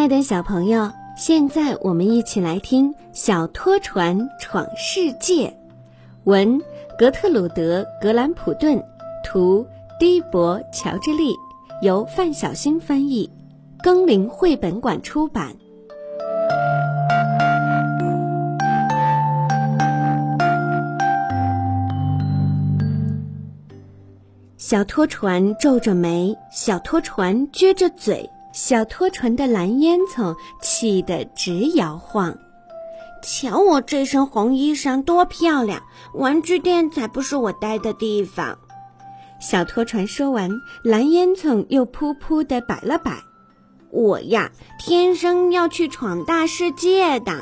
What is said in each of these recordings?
爱的小朋友，现在我们一起来听《小拖船闯世界》，文格特鲁德·格兰普顿，图迪博·乔治利，由范小新翻译，更林绘本馆出版。小拖船皱着眉，小拖船撅着嘴。小拖船的蓝烟囱气得直摇晃，瞧我这身红衣裳多漂亮！玩具店才不是我待的地方。小拖船说完，蓝烟囱又噗噗地摆了摆。我呀，天生要去闯大世界的。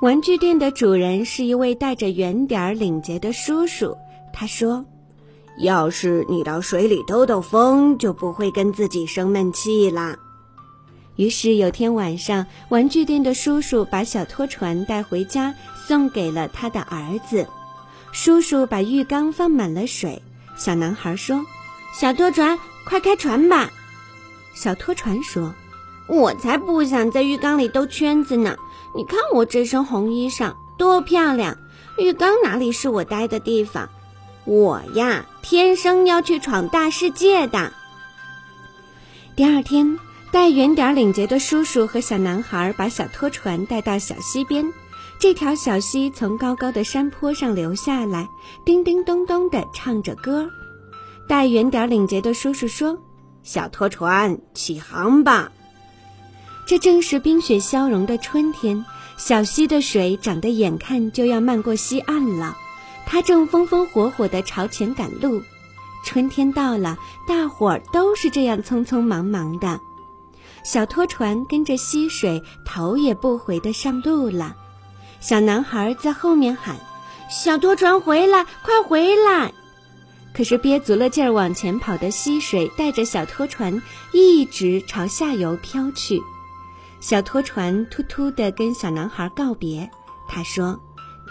玩具店的主人是一位戴着圆点儿领结的叔叔，他说。要是你到水里兜兜风，就不会跟自己生闷气啦。于是有天晚上，玩具店的叔叔把小拖船带回家，送给了他的儿子。叔叔把浴缸放满了水。小男孩说：“小拖船，快开船吧！”小拖船说：“我才不想在浴缸里兜圈子呢！你看我这身红衣裳多漂亮，浴缸哪里是我待的地方？”我呀，天生要去闯大世界的。第二天，戴圆点领结的叔叔和小男孩把小拖船带到小溪边。这条小溪从高高的山坡上流下来，叮叮咚咚地唱着歌。戴圆点领结的叔叔说：“小拖船，起航吧！”这正是冰雪消融的春天，小溪的水涨得眼看就要漫过溪岸了。他正风风火火地朝前赶路，春天到了，大伙儿都是这样匆匆忙忙的。小拖船跟着溪水头也不回地上路了。小男孩在后面喊：“小拖船回来，快回来！”可是憋足了劲儿往前跑的溪水带着小拖船一直朝下游飘去。小拖船突突地跟小男孩告别，他说。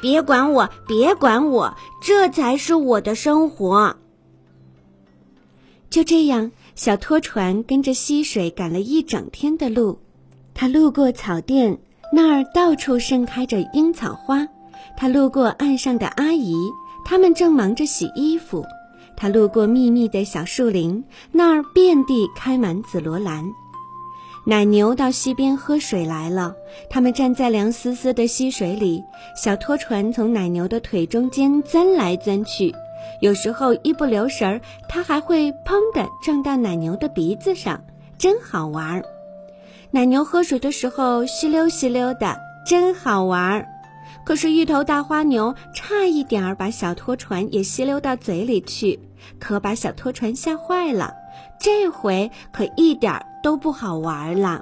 别管我，别管我，这才是我的生活。就这样，小拖船跟着溪水赶了一整天的路。他路过草甸，那儿到处盛开着樱草花。他路过岸上的阿姨，她们正忙着洗衣服。他路过密密的小树林，那儿遍地开满紫罗兰。奶牛到溪边喝水来了，它们站在凉丝丝的溪水里。小拖船从奶牛的腿中间钻来钻去，有时候一不留神儿，它还会砰的撞到奶牛的鼻子上，真好玩儿。奶牛喝水的时候吸溜吸溜的，真好玩儿。可是，一头大花牛差一点儿把小拖船也吸溜到嘴里去，可把小拖船吓坏了。这回可一点。都不好玩了。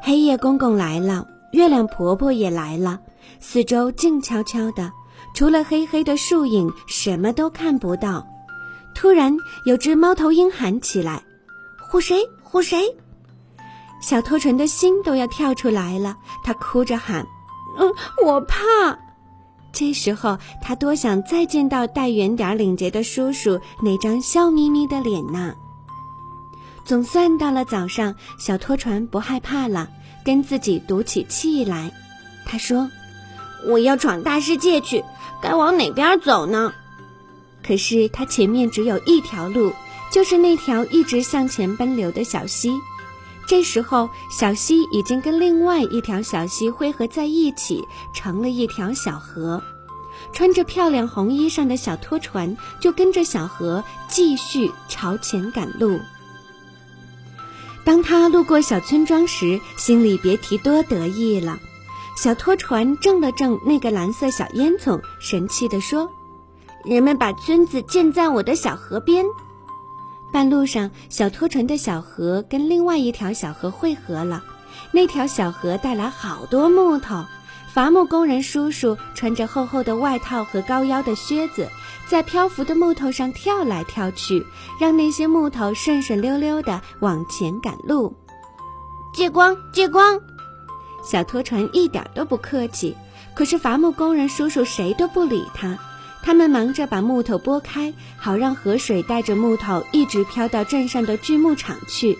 黑夜公公来了，月亮婆婆也来了，四周静悄悄的，除了黑黑的树影，什么都看不到。突然，有只猫头鹰喊起来：“唬谁？唬谁？”小拖船的心都要跳出来了，他哭着喊：“嗯，我怕。”这时候，他多想再见到戴圆点领结的叔叔那张笑眯眯的脸呐。总算到了早上，小拖船不害怕了，跟自己赌起气来。他说：“我要闯大世界去，该往哪边走呢？”可是他前面只有一条路，就是那条一直向前奔流的小溪。这时候，小溪已经跟另外一条小溪汇合在一起，成了一条小河。穿着漂亮红衣裳的小拖船就跟着小河继续朝前赶路。当他路过小村庄时，心里别提多得意了。小拖船正了正那个蓝色小烟囱，神气地说：“人们把村子建在我的小河边。”半路上，小拖船的小河跟另外一条小河汇合了。那条小河带来好多木头。伐木工人叔叔穿着厚厚的外套和高腰的靴子，在漂浮的木头上跳来跳去，让那些木头顺顺溜溜地往前赶路。借光，借光！小拖船一点都不客气，可是伐木工人叔叔谁都不理他。他们忙着把木头拨开，好让河水带着木头一直飘到镇上的锯木厂去。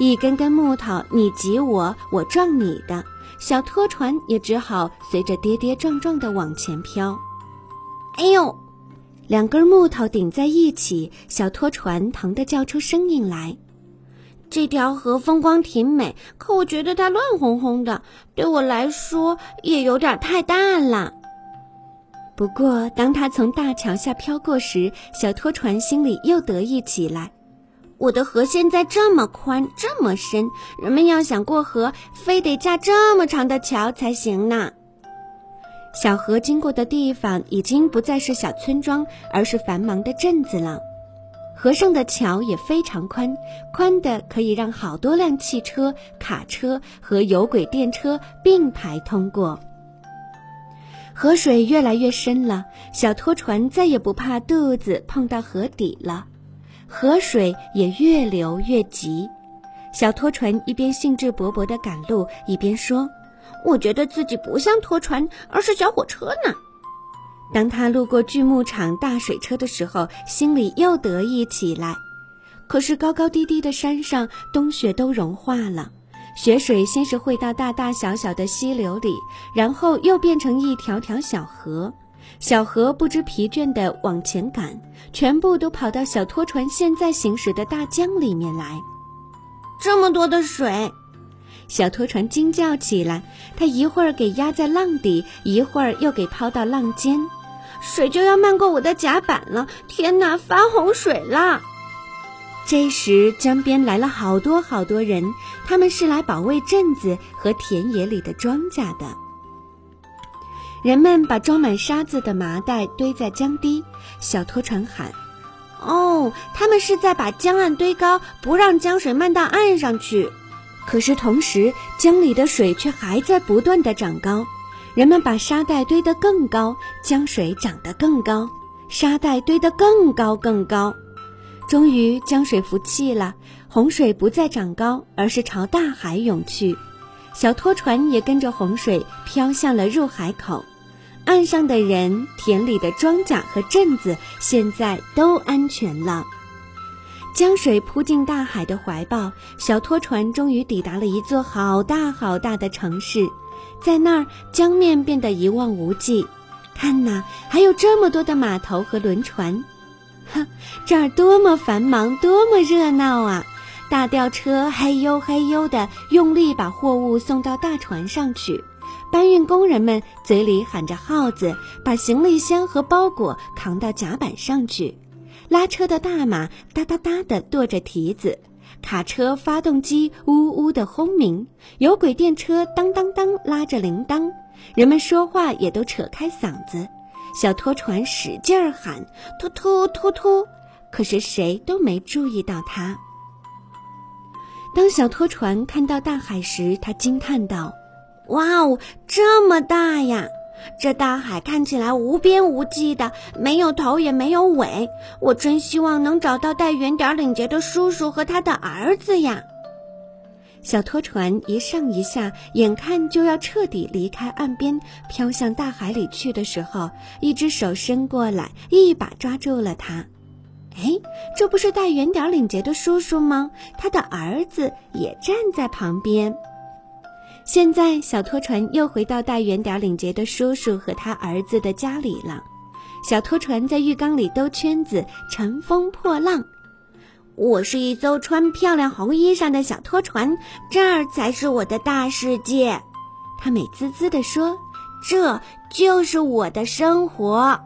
一根根木头你挤我，我撞你的，小拖船也只好随着跌跌撞撞的往前飘。哎呦！两根木头顶在一起，小拖船疼得叫出声音来。这条河风光挺美，可我觉得它乱哄哄的，对我来说也有点太大了。不过，当他从大桥下飘过时，小拖船心里又得意起来。我的河现在这么宽，这么深，人们要想过河，非得架这么长的桥才行呢。小河经过的地方已经不再是小村庄，而是繁忙的镇子了。河上的桥也非常宽，宽的可以让好多辆汽车、卡车和有轨电车并排通过。河水越来越深了，小拖船再也不怕肚子碰到河底了。河水也越流越急，小拖船一边兴致勃勃地赶路，一边说。我觉得自己不像拖船，而是小火车呢。当他路过锯木厂大水车的时候，心里又得意起来。可是高高低低的山上，冬雪都融化了，雪水先是汇到大大小小的溪流里，然后又变成一条条小河。小河不知疲倦地往前赶，全部都跑到小拖船现在行驶的大江里面来。这么多的水！小拖船惊叫起来，它一会儿给压在浪底，一会儿又给抛到浪尖，水就要漫过我的甲板了！天哪，发洪水了！这时江边来了好多好多人，他们是来保卫镇子和田野里的庄稼的。人们把装满沙子的麻袋堆在江堤，小拖船喊：“哦，他们是在把江岸堆高，不让江水漫到岸上去。”可是同时，江里的水却还在不断的长高。人们把沙袋堆得更高，江水涨得更高，沙袋堆得更高更高。终于，江水服气了，洪水不再涨高，而是朝大海涌去。小拖船也跟着洪水飘向了入海口。岸上的人、田里的庄稼和镇子，现在都安全了。江水扑进大海的怀抱，小拖船终于抵达了一座好大好大的城市，在那儿江面变得一望无际。看呐，还有这么多的码头和轮船，哼，这儿多么繁忙，多么热闹啊！大吊车嘿呦嘿呦的用力把货物送到大船上去，搬运工人们嘴里喊着号子，把行李箱和包裹扛到甲板上去。拉车的大马哒哒哒地跺着蹄子，卡车发动机呜呜地轰鸣，有轨电车当当当拉着铃铛，人们说话也都扯开嗓子，小拖船使劲儿喊突突突突，可是谁都没注意到它。当小拖船看到大海时，他惊叹道：“哇哦，这么大呀！”这大海看起来无边无际的，没有头也没有尾。我真希望能找到带圆点领结的叔叔和他的儿子呀！小拖船一上一下，眼看就要彻底离开岸边，飘向大海里去的时候，一只手伸过来，一把抓住了它。哎，这不是带圆点领结的叔叔吗？他的儿子也站在旁边。现在，小拖船又回到带圆点领结的叔叔和他儿子的家里了。小拖船在浴缸里兜圈子，乘风破浪。我是一艘穿漂亮红衣裳的小拖船，这儿才是我的大世界。他美滋滋地说：“这就是我的生活。”